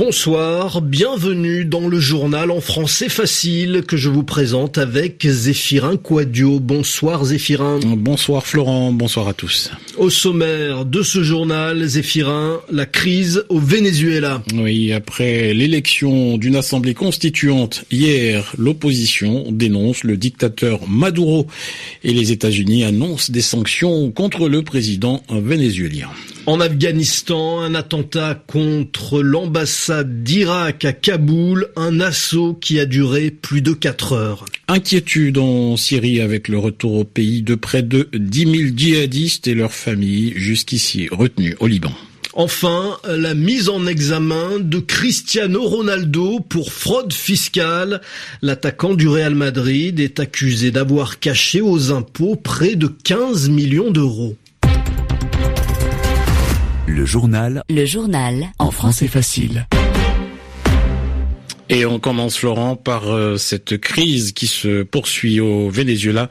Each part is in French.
Bonsoir, bienvenue dans le journal en français facile que je vous présente avec Zéphirin Quadio. Bonsoir Zéphirin. Bonsoir Florent, bonsoir à tous. Au sommaire de ce journal, Zéphirin, la crise au Venezuela. Oui, après l'élection d'une assemblée constituante hier, l'opposition dénonce le dictateur Maduro et les États-Unis annoncent des sanctions contre le président vénézuélien. En Afghanistan, un attentat contre l'ambassade d'Irak à Kaboul, un assaut qui a duré plus de 4 heures. Inquiétude en Syrie avec le retour au pays de près de 10 000 djihadistes et leurs familles jusqu'ici retenus au Liban. Enfin, la mise en examen de Cristiano Ronaldo pour fraude fiscale. L'attaquant du Real Madrid est accusé d'avoir caché aux impôts près de 15 millions d'euros. Le journal. Le journal. En français facile. Et on commence, Florent, par euh, cette crise qui se poursuit au Venezuela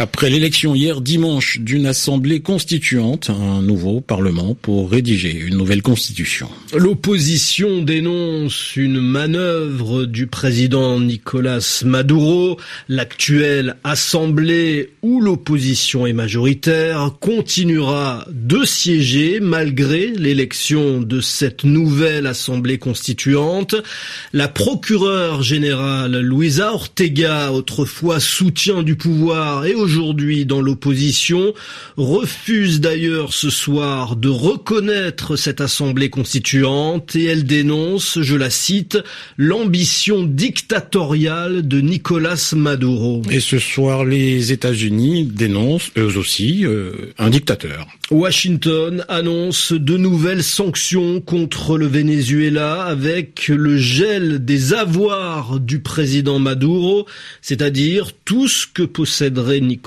après l'élection hier dimanche d'une assemblée constituante, un nouveau parlement pour rédiger une nouvelle constitution. L'opposition dénonce une manœuvre du président Nicolas Maduro. L'actuelle assemblée où l'opposition est majoritaire continuera de siéger malgré l'élection de cette nouvelle assemblée constituante. La procureure générale Luisa Ortega, autrefois soutien du pouvoir et aujourd'hui dans l'opposition, refuse d'ailleurs ce soir de reconnaître cette assemblée constituante et elle dénonce, je la cite, l'ambition dictatoriale de Nicolas Maduro. Et ce soir, les États-Unis dénoncent eux aussi euh, un dictateur. Washington annonce de nouvelles sanctions contre le Venezuela avec le gel des avoirs du président Maduro, c'est-à-dire tout ce que posséderait Nicolas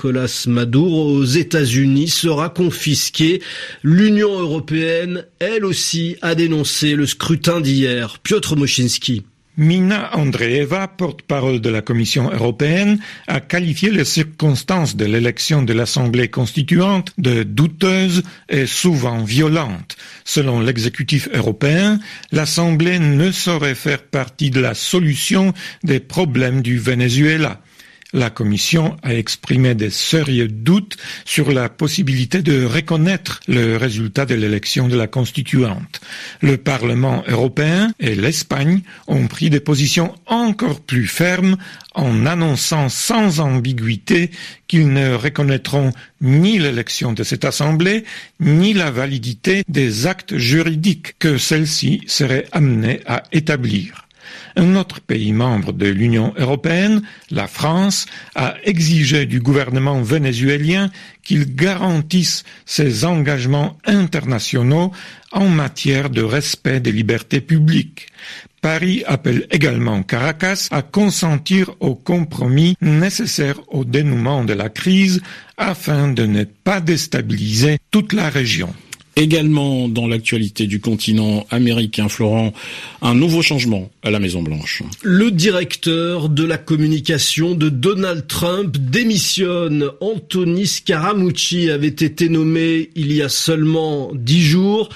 Maduro aux États-Unis sera confisqué. L'Union européenne, elle aussi, a dénoncé le scrutin d'hier. Piotr Moschinski. Mina Andreeva, porte-parole de la Commission européenne, a qualifié les circonstances de l'élection de l'Assemblée constituante de douteuses et souvent violentes. Selon l'exécutif européen, l'Assemblée ne saurait faire partie de la solution des problèmes du Venezuela la Commission a exprimé des sérieux doutes sur la possibilité de reconnaître le résultat de l'élection de la constituante. Le Parlement européen et l'Espagne ont pris des positions encore plus fermes en annonçant sans ambiguïté qu'ils ne reconnaîtront ni l'élection de cette Assemblée, ni la validité des actes juridiques que celle-ci serait amenée à établir. Un autre pays membre de l'Union européenne, la France, a exigé du gouvernement vénézuélien qu'il garantisse ses engagements internationaux en matière de respect des libertés publiques. Paris appelle également Caracas à consentir aux compromis nécessaires au dénouement de la crise afin de ne pas déstabiliser toute la région. Également dans l'actualité du continent américain, Florent, un nouveau changement à la Maison Blanche. Le directeur de la communication de Donald Trump démissionne. Anthony Scaramucci avait été nommé il y a seulement dix jours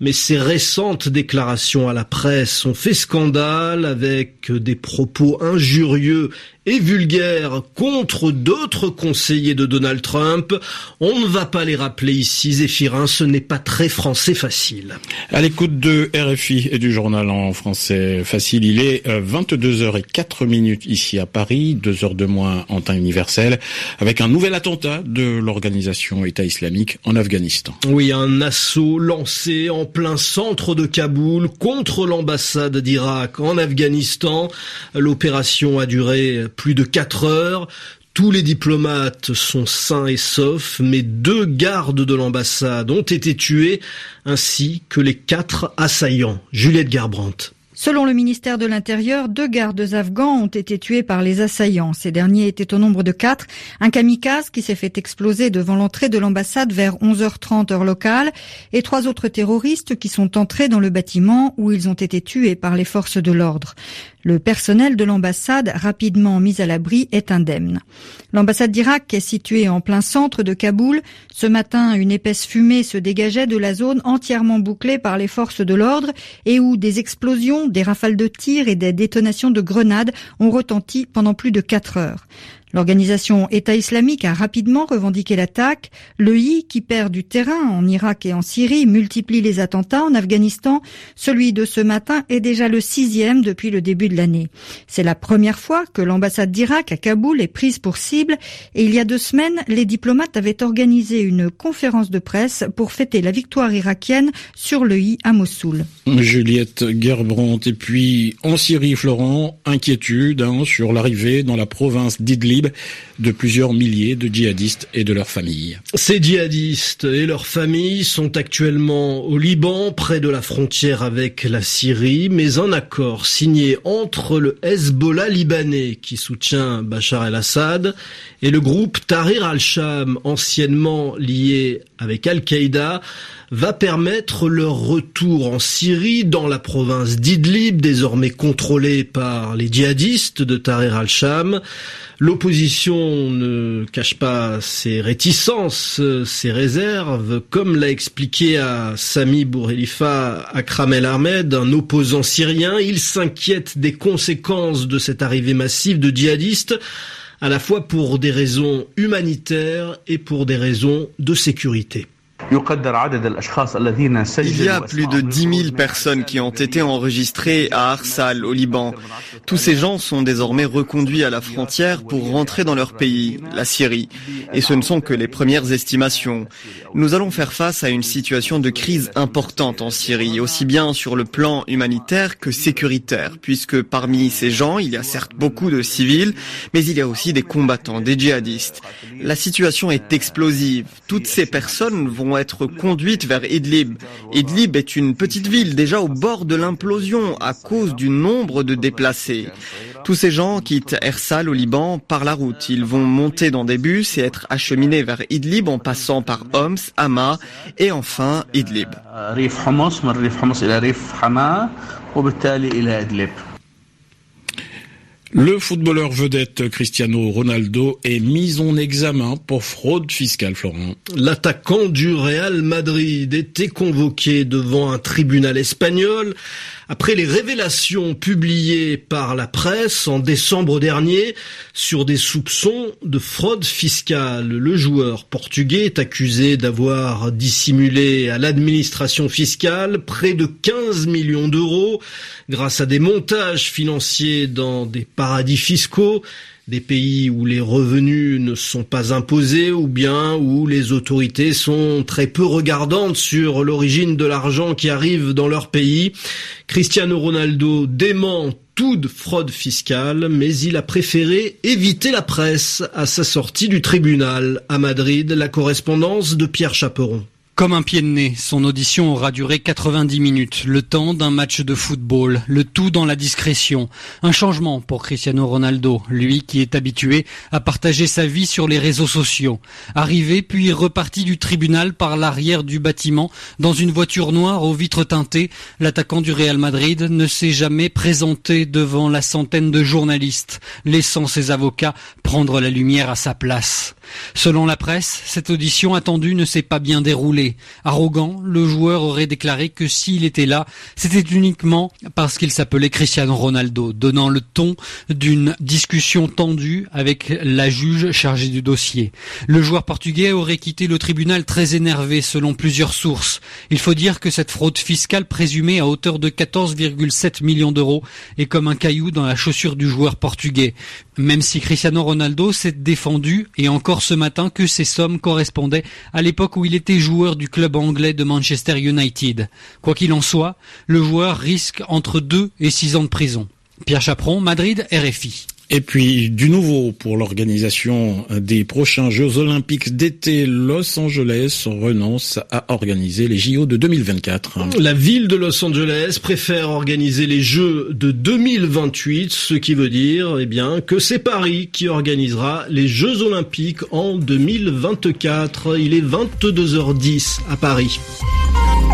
mais ses récentes déclarations à la presse ont fait scandale avec des propos injurieux et vulgaires contre d'autres conseillers de Donald Trump. On ne va pas les rappeler ici, Zéphirin, ce n'est pas très français facile. À l'écoute de RFI et du journal en français facile, il est 22h04 euh, minutes ici à Paris, 2 heures de moins en temps universel, avec un nouvel attentat de l'organisation État islamique en Afghanistan. Oui, un assaut lancé en plein centre de Kaboul contre l'ambassade d'Irak en Afghanistan. L'opération a duré plus de quatre heures. Tous les diplomates sont sains et saufs, mais deux gardes de l'ambassade ont été tués, ainsi que les quatre assaillants. Juliette Garbrandt. Selon le ministère de l'Intérieur, deux gardes afghans ont été tués par les assaillants. Ces derniers étaient au nombre de quatre. Un kamikaze qui s'est fait exploser devant l'entrée de l'ambassade vers 11h30 heure locale et trois autres terroristes qui sont entrés dans le bâtiment où ils ont été tués par les forces de l'ordre. Le personnel de l'ambassade, rapidement mis à l'abri, est indemne. L'ambassade d'Irak est située en plein centre de Kaboul. Ce matin, une épaisse fumée se dégageait de la zone entièrement bouclée par les forces de l'ordre et où des explosions, des rafales de tirs et des détonations de grenades ont retenti pendant plus de quatre heures. L'organisation État islamique a rapidement revendiqué l'attaque. Le I, qui perd du terrain en Irak et en Syrie, multiplie les attentats en Afghanistan. Celui de ce matin est déjà le sixième depuis le début de l'année. C'est la première fois que l'ambassade d'Irak à Kaboul est prise pour cible et il y a deux semaines, les diplomates avaient organisé une conférence de presse pour fêter la victoire irakienne sur le I à Mossoul. Juliette Gerbrandt et puis en Syrie, Florent, inquiétude hein, sur l'arrivée dans la province d'Idlib de plusieurs milliers de djihadistes et de leurs familles. Ces djihadistes et leurs familles sont actuellement au Liban, près de la frontière avec la Syrie, mais un accord signé entre le Hezbollah libanais qui soutient Bachar el-Assad et le groupe Tahrir al-Sham, anciennement lié avec Al-Qaïda, va permettre leur retour en Syrie, dans la province d'Idlib, désormais contrôlée par les djihadistes de Tahrir al-Sham. L'opposition ne cache pas ses réticences, ses réserves, comme l'a expliqué à Sami Bourrelifa Akram El Ahmed, un opposant syrien. Il s'inquiète des conséquences de cette arrivée massive de djihadistes, à la fois pour des raisons humanitaires et pour des raisons de sécurité. Il y a plus de 10 000 personnes qui ont été enregistrées à Arsal, au Liban. Tous ces gens sont désormais reconduits à la frontière pour rentrer dans leur pays, la Syrie. Et ce ne sont que les premières estimations. Nous allons faire face à une situation de crise importante en Syrie, aussi bien sur le plan humanitaire que sécuritaire, puisque parmi ces gens, il y a certes beaucoup de civils, mais il y a aussi des combattants, des djihadistes. La situation est explosive. Toutes ces personnes vont être conduites vers Idlib. Idlib est une petite ville déjà au bord de l'implosion à cause du nombre de déplacés. Tous ces gens quittent Ersal au Liban par la route. Ils vont monter dans des bus et être acheminés vers Idlib en passant par Homs, Hama et enfin Idlib. Le footballeur vedette Cristiano Ronaldo est mis en examen pour fraude fiscale, Florent. L'attaquant du Real Madrid était convoqué devant un tribunal espagnol après les révélations publiées par la presse en décembre dernier sur des soupçons de fraude fiscale. Le joueur portugais est accusé d'avoir dissimulé à l'administration fiscale près de 15 millions d'euros grâce à des montages financiers dans des paradis fiscaux des pays où les revenus ne sont pas imposés ou bien où les autorités sont très peu regardantes sur l'origine de l'argent qui arrive dans leur pays. Cristiano Ronaldo dément toute fraude fiscale, mais il a préféré éviter la presse à sa sortie du tribunal à Madrid, la correspondance de Pierre Chaperon. Comme un pied de nez, son audition aura duré 90 minutes, le temps d'un match de football, le tout dans la discrétion. Un changement pour Cristiano Ronaldo, lui qui est habitué à partager sa vie sur les réseaux sociaux. Arrivé puis reparti du tribunal par l'arrière du bâtiment dans une voiture noire aux vitres teintées, l'attaquant du Real Madrid ne s'est jamais présenté devant la centaine de journalistes, laissant ses avocats prendre la lumière à sa place. Selon la presse, cette audition attendue ne s'est pas bien déroulée. Arrogant, le joueur aurait déclaré que s'il était là, c'était uniquement parce qu'il s'appelait Cristiano Ronaldo, donnant le ton d'une discussion tendue avec la juge chargée du dossier. Le joueur portugais aurait quitté le tribunal très énervé selon plusieurs sources. Il faut dire que cette fraude fiscale présumée à hauteur de 14,7 millions d'euros est comme un caillou dans la chaussure du joueur portugais. Même si Cristiano Ronaldo s'est défendu et encore ce matin que ces sommes correspondaient à l'époque où il était joueur du club anglais de Manchester United. Quoi qu'il en soit, le joueur risque entre 2 et 6 ans de prison. Pierre Chaperon, Madrid, RFI. Et puis du nouveau pour l'organisation des prochains Jeux olympiques d'été, Los Angeles renonce à organiser les JO de 2024. La ville de Los Angeles préfère organiser les Jeux de 2028, ce qui veut dire eh bien que c'est Paris qui organisera les Jeux olympiques en 2024. Il est 22h10 à Paris.